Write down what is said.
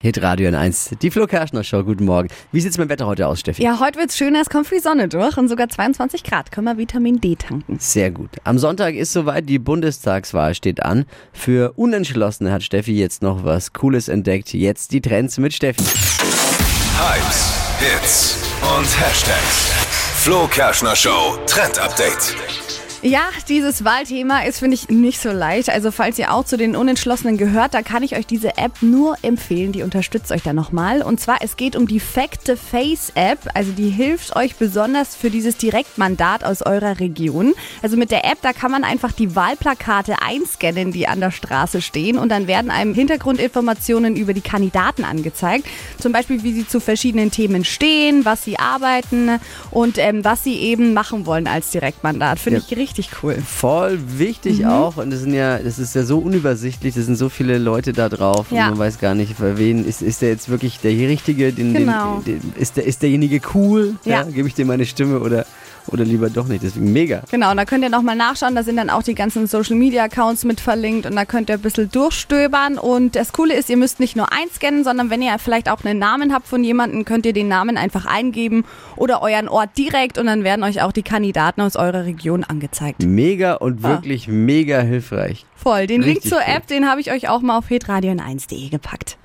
Hitradio in 1, die Flo Kerschner Show, guten Morgen. Wie sieht's mit dem Wetter heute aus, Steffi? Ja, heute wird's schöner, es kommt viel Sonne durch und sogar 22 Grad. Können wir Vitamin D tanken. Sehr gut. Am Sonntag ist soweit, die Bundestagswahl steht an. Für Unentschlossene hat Steffi jetzt noch was Cooles entdeckt. Jetzt die Trends mit Steffi. Hypes, Hits und Hashtags. Flo Kerschner Show Trend Update. Ja, dieses Wahlthema ist, finde ich, nicht so leicht. Also falls ihr auch zu den Unentschlossenen gehört, da kann ich euch diese App nur empfehlen. Die unterstützt euch da nochmal. Und zwar, es geht um die Fact the Face App. Also die hilft euch besonders für dieses Direktmandat aus eurer Region. Also mit der App, da kann man einfach die Wahlplakate einscannen, die an der Straße stehen. Und dann werden einem Hintergrundinformationen über die Kandidaten angezeigt. Zum Beispiel, wie sie zu verschiedenen Themen stehen, was sie arbeiten und ähm, was sie eben machen wollen als Direktmandat. Finde Ja. ich richtig cool. Voll wichtig auch und das sind ja, das ist ja so unübersichtlich, das sind so viele Leute da drauf Ja. und man weiß gar nicht, für wen ist, ist der jetzt wirklich der Richtige, den, Genau. den, den, ist, der, ist derjenige cool, Ja. gebe ich dir meine Stimme oder, oder lieber doch nicht, deswegen mega. Genau, und da könnt ihr nochmal nachschauen, da sind dann auch die ganzen Social Media Accounts mit verlinkt und da könnt ihr ein bisschen durchstöbern. Und das Coole ist, ihr müsst nicht nur einscannen, sondern wenn ihr vielleicht auch einen Namen habt von jemandem, könnt ihr den Namen einfach eingeben oder euren Ort direkt und dann werden euch auch die Kandidaten aus eurer Region angezeigt. Mega und wirklich mega hilfreich. Voll. Den Link Richtig zur cool. App, den habe ich euch auch mal auf hitradio1.de gepackt.